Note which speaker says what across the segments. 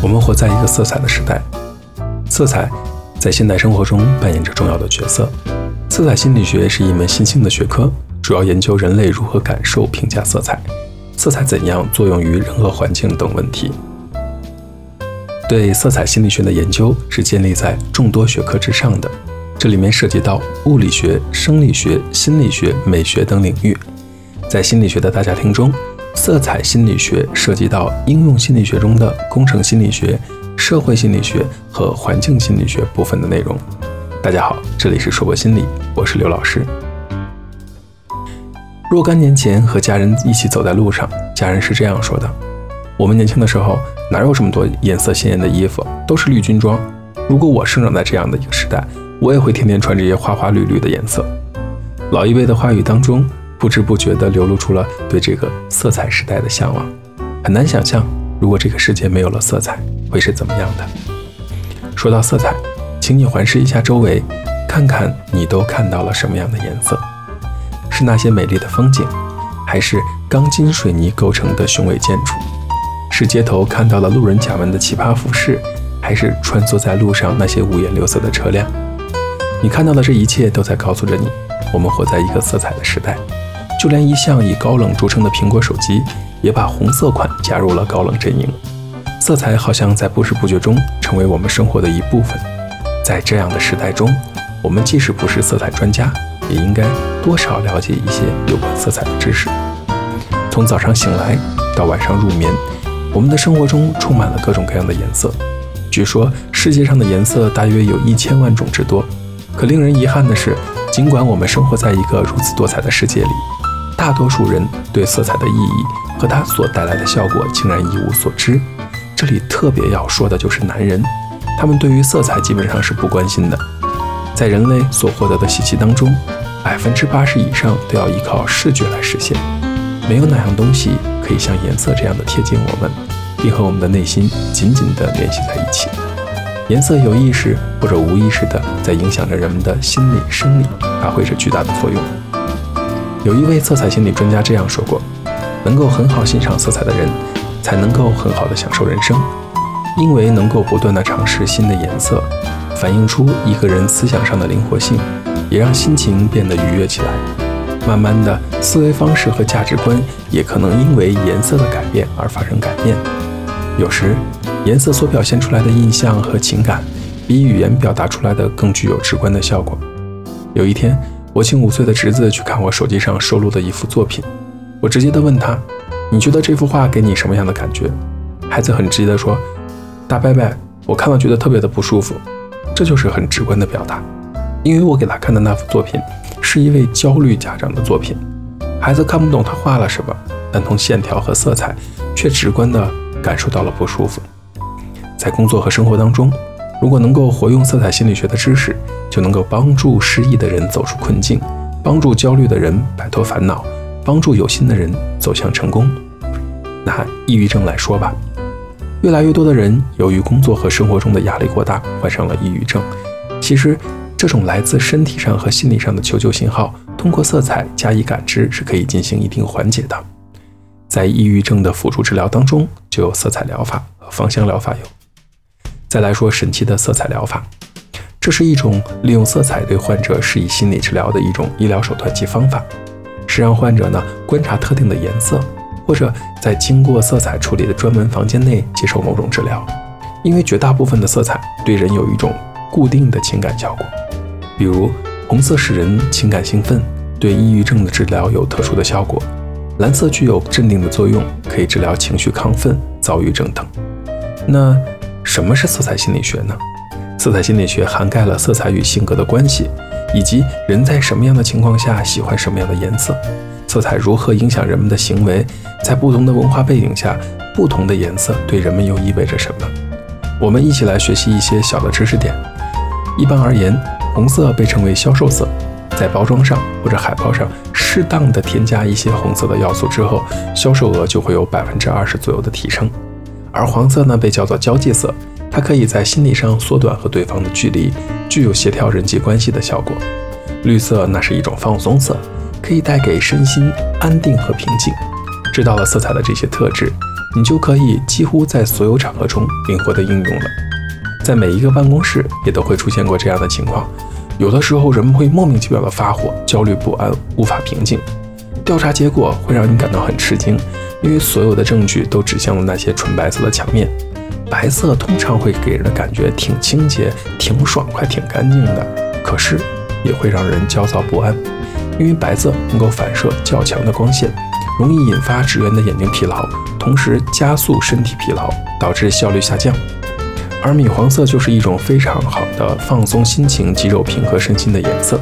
Speaker 1: 我们活在一个色彩的时代，色彩在现代生活中扮演着重要的角色。色彩心理学是一门新兴的学科，主要研究人类如何感受、评价色彩，色彩怎样作用于人和环境等问题。对色彩心理学的研究是建立在众多学科之上的，这里面涉及到物理学、生理学、心理学、美学等领域。在心理学的大家庭中，色彩心理学涉及到应用心理学中的工程心理学、社会心理学和环境心理学部分的内容。大家好，这里是说博心理，我是刘老师。若干年前和家人一起走在路上，家人是这样说的：“我们年轻的时候哪有这么多颜色鲜艳的衣服，都是绿军装。如果我生长在这样的一个时代，我也会天天穿这些花花绿绿的颜色。”老一辈的话语当中。不知不觉地流露出了对这个色彩时代的向往，很难想象，如果这个世界没有了色彩，会是怎么样的。说到色彩，请你环视一下周围，看看你都看到了什么样的颜色？是那些美丽的风景，还是钢筋水泥构成的雄伟建筑？是街头看到了路人甲们的奇葩服饰，还是穿梭在路上那些五颜六色的车辆？你看到的这一切都在告诉着你，我们活在一个色彩的时代。就连一向以高冷著称的苹果手机，也把红色款加入了高冷阵营。色彩好像在不知不觉中成为我们生活的一部分。在这样的时代中，我们即使不是色彩专家，也应该多少了解一些有关色彩的知识。从早上醒来到晚上入眠，我们的生活中充满了各种各样的颜色。据说世界上的颜色大约有一千万种之多。可令人遗憾的是，尽管我们生活在一个如此多彩的世界里，大多数人对色彩的意义和它所带来的效果竟然一无所知。这里特别要说的就是男人，他们对于色彩基本上是不关心的。在人类所获得的信息当中，百分之八十以上都要依靠视觉来实现。没有哪样东西可以像颜色这样的贴近我们，并和我们的内心紧紧地联系在一起。颜色有意识或者无意识地在影响着人们的心理生理，发挥着巨大的作用。有一位色彩心理专家这样说过：“能够很好欣赏色彩的人，才能够很好的享受人生，因为能够不断的尝试新的颜色，反映出一个人思想上的灵活性，也让心情变得愉悦起来。慢慢的，思维方式和价值观也可能因为颜色的改变而发生改变。有时，颜色所表现出来的印象和情感，比语言表达出来的更具有直观的效果。有一天。”我请五岁的侄子去看我手机上收录的一幅作品，我直接的问他：“你觉得这幅画给你什么样的感觉？”孩子很直接的说：“大伯伯，我看了觉得特别的不舒服。”这就是很直观的表达，因为我给他看的那幅作品是一位焦虑家长的作品。孩子看不懂他画了什么，但从线条和色彩却直观的感受到了不舒服。在工作和生活当中。如果能够活用色彩心理学的知识，就能够帮助失意的人走出困境，帮助焦虑的人摆脱烦恼，帮助有心的人走向成功。拿抑郁症来说吧，越来越多的人由于工作和生活中的压力过大，患上了抑郁症。其实，这种来自身体上和心理上的求救信号，通过色彩加以感知是可以进行一定缓解的。在抑郁症的辅助治疗当中，就有色彩疗法和芳香疗法有。再来说神奇的色彩疗法，这是一种利用色彩对患者施以心理治疗的一种医疗手段及方法，是让患者呢观察特定的颜色，或者在经过色彩处理的专门房间内接受某种治疗。因为绝大部分的色彩对人有一种固定的情感效果，比如红色使人情感兴奋，对抑郁症的治疗有特殊的效果；蓝色具有镇定的作用，可以治疗情绪亢奋、躁郁症等。那。什么是色彩心理学呢？色彩心理学涵盖了色彩与性格的关系，以及人在什么样的情况下喜欢什么样的颜色，色彩如何影响人们的行为，在不同的文化背景下，不同的颜色对人们又意味着什么？我们一起来学习一些小的知识点。一般而言，红色被称为销售色，在包装上或者海报上适当的添加一些红色的要素之后，销售额就会有百分之二十左右的提升。而黄色呢，被叫做交际色，它可以在心理上缩短和对方的距离，具有协调人际关系的效果。绿色那是一种放松色，可以带给身心安定和平静。知道了色彩的这些特质，你就可以几乎在所有场合中灵活的应用了。在每一个办公室也都会出现过这样的情况，有的时候人们会莫名其妙的发火、焦虑不安、无法平静。调查结果会让你感到很吃惊，因为所有的证据都指向了那些纯白色的墙面。白色通常会给人的感觉挺清洁、挺爽快、挺干净的，可是也会让人焦躁不安，因为白色能够反射较强的光线，容易引发职员的眼睛疲劳，同时加速身体疲劳，导致效率下降。而米黄色就是一种非常好的放松心情、肌肉平和身心的颜色。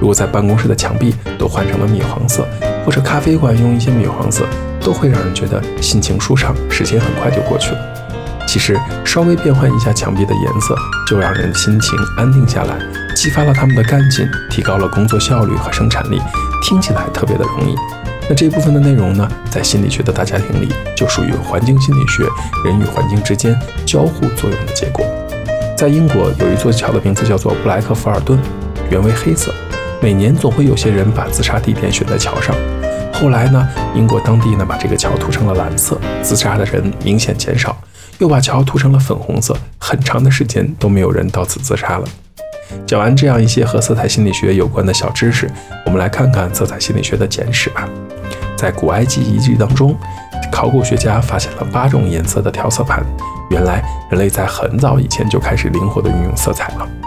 Speaker 1: 如果在办公室的墙壁都换成了米黄色，或者咖啡馆用一些米黄色，都会让人觉得心情舒畅，时间很快就过去了。其实稍微变换一下墙壁的颜色，就让人心情安定下来，激发了他们的干劲，提高了工作效率和生产力，听起来特别的容易。那这部分的内容呢，在心理学的大家庭里，就属于环境心理学，人与环境之间交互作用的结果。在英国有一座桥的名字叫做布莱克福尔顿，原为黑色。每年总会有些人把自杀地点选在桥上。后来呢，英国当地呢把这个桥涂成了蓝色，自杀的人明显减少。又把桥涂成了粉红色，很长的时间都没有人到此自杀了。讲完这样一些和色彩心理学有关的小知识，我们来看看色彩心理学的简史吧。在古埃及遗迹当中，考古学家发现了八种颜色的调色盘。原来人类在很早以前就开始灵活地运用色彩了。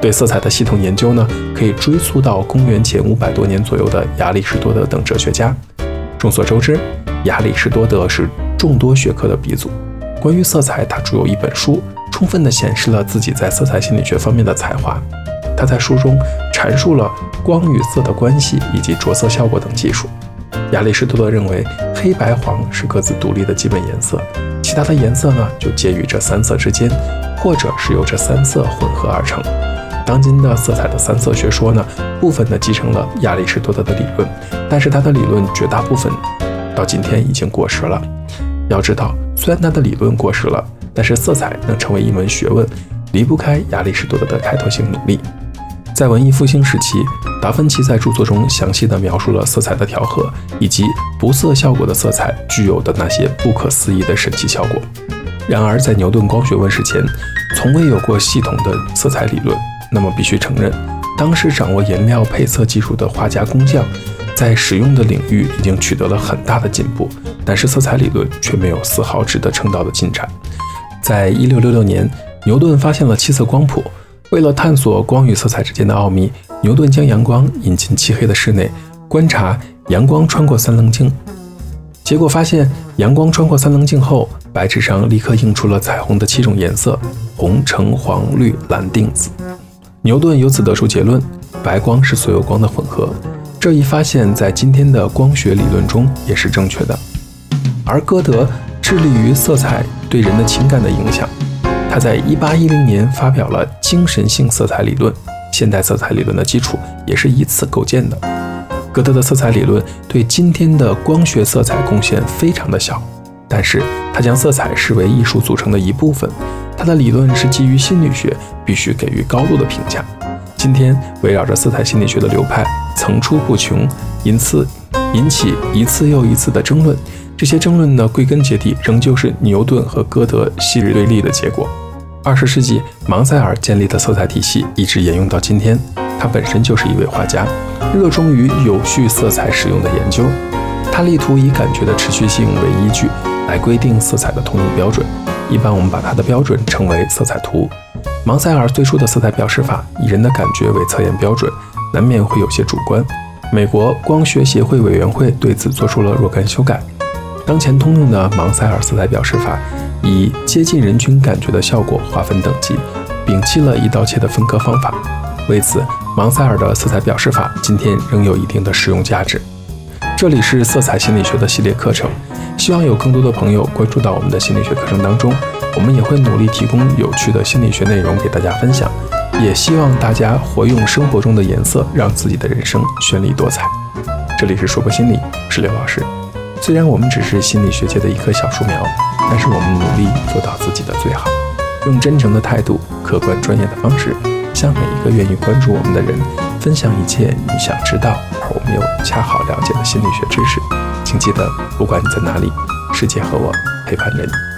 Speaker 1: 对色彩的系统研究呢，可以追溯到公元前五百多年左右的亚里士多德等哲学家。众所周知，亚里士多德是众多学科的鼻祖。关于色彩，他著有一本书，充分地显示了自己在色彩心理学方面的才华。他在书中阐述了光与色的关系以及着色效果等技术。亚里士多德认为，黑白黄是各自独立的基本颜色，其他的颜色呢就介于这三色之间，或者是由这三色混合而成。当今的色彩的三色学说呢，部分的继承了亚里士多德的理论，但是他的理论绝大部分到今天已经过时了。要知道。虽然他的理论过时了，但是色彩能成为一门学问，离不开亚里士多德的开拓性努力。在文艺复兴时期，达芬奇在著作中详细地描述了色彩的调和以及不色效果的色彩具有的那些不可思议的神奇效果。然而，在牛顿光学问世前，从未有过系统的色彩理论。那么，必须承认，当时掌握颜料配色技术的画家工匠。在使用的领域已经取得了很大的进步，但是色彩理论却没有丝毫值得称道的进展。在一六六六年，牛顿发现了七色光谱。为了探索光与色彩之间的奥秘，牛顿将阳光引进漆黑的室内，观察阳光穿过三棱镜。结果发现，阳光穿过三棱镜后，白纸上立刻映出了彩虹的七种颜色：红、橙、黄、绿、蓝、靛、紫。牛顿由此得出结论：白光是所有光的混合。这一发现，在今天的光学理论中也是正确的。而歌德致力于色彩对人的情感的影响，他在1810年发表了精神性色彩理论，现代色彩理论的基础也是以此构建的。歌德的色彩理论对今天的光学色彩贡献非常的小，但是他将色彩视为艺术组成的一部分。他的理论是基于心理学，必须给予高度的评价。今天围绕着色彩心理学的流派层出不穷，因此引起一次又一次的争论。这些争论呢，归根结底仍旧是牛顿和歌德昔日对立的结果。二十世纪，芒塞尔建立的色彩体系一直沿用到今天。他本身就是一位画家，热衷于有序色彩使用的研究。他力图以感觉的持续性为依据来规定色彩的通用标准。一般我们把它的标准称为色彩图。芒塞尔最初的色彩表示法以人的感觉为测验标准，难免会有些主观。美国光学协会委员会对此做出了若干修改。当前通用的芒塞尔色彩表示法以接近人均感觉的效果划分等级，摒弃了一刀切的分割方法。为此，芒塞尔的色彩表示法今天仍有一定的实用价值。这里是色彩心理学的系列课程，希望有更多的朋友关注到我们的心理学课程当中。我们也会努力提供有趣的心理学内容给大家分享，也希望大家活用生活中的颜色，让自己的人生绚丽多彩。这里是说博心理，我是刘老师。虽然我们只是心理学界的一棵小树苗，但是我们努力做到自己的最好，用真诚的态度、客观专业的方式，向每一个愿意关注我们的人分享一切你想知道而我们又恰好了解的心理学知识。请记得，不管你在哪里，世界和我陪伴着你。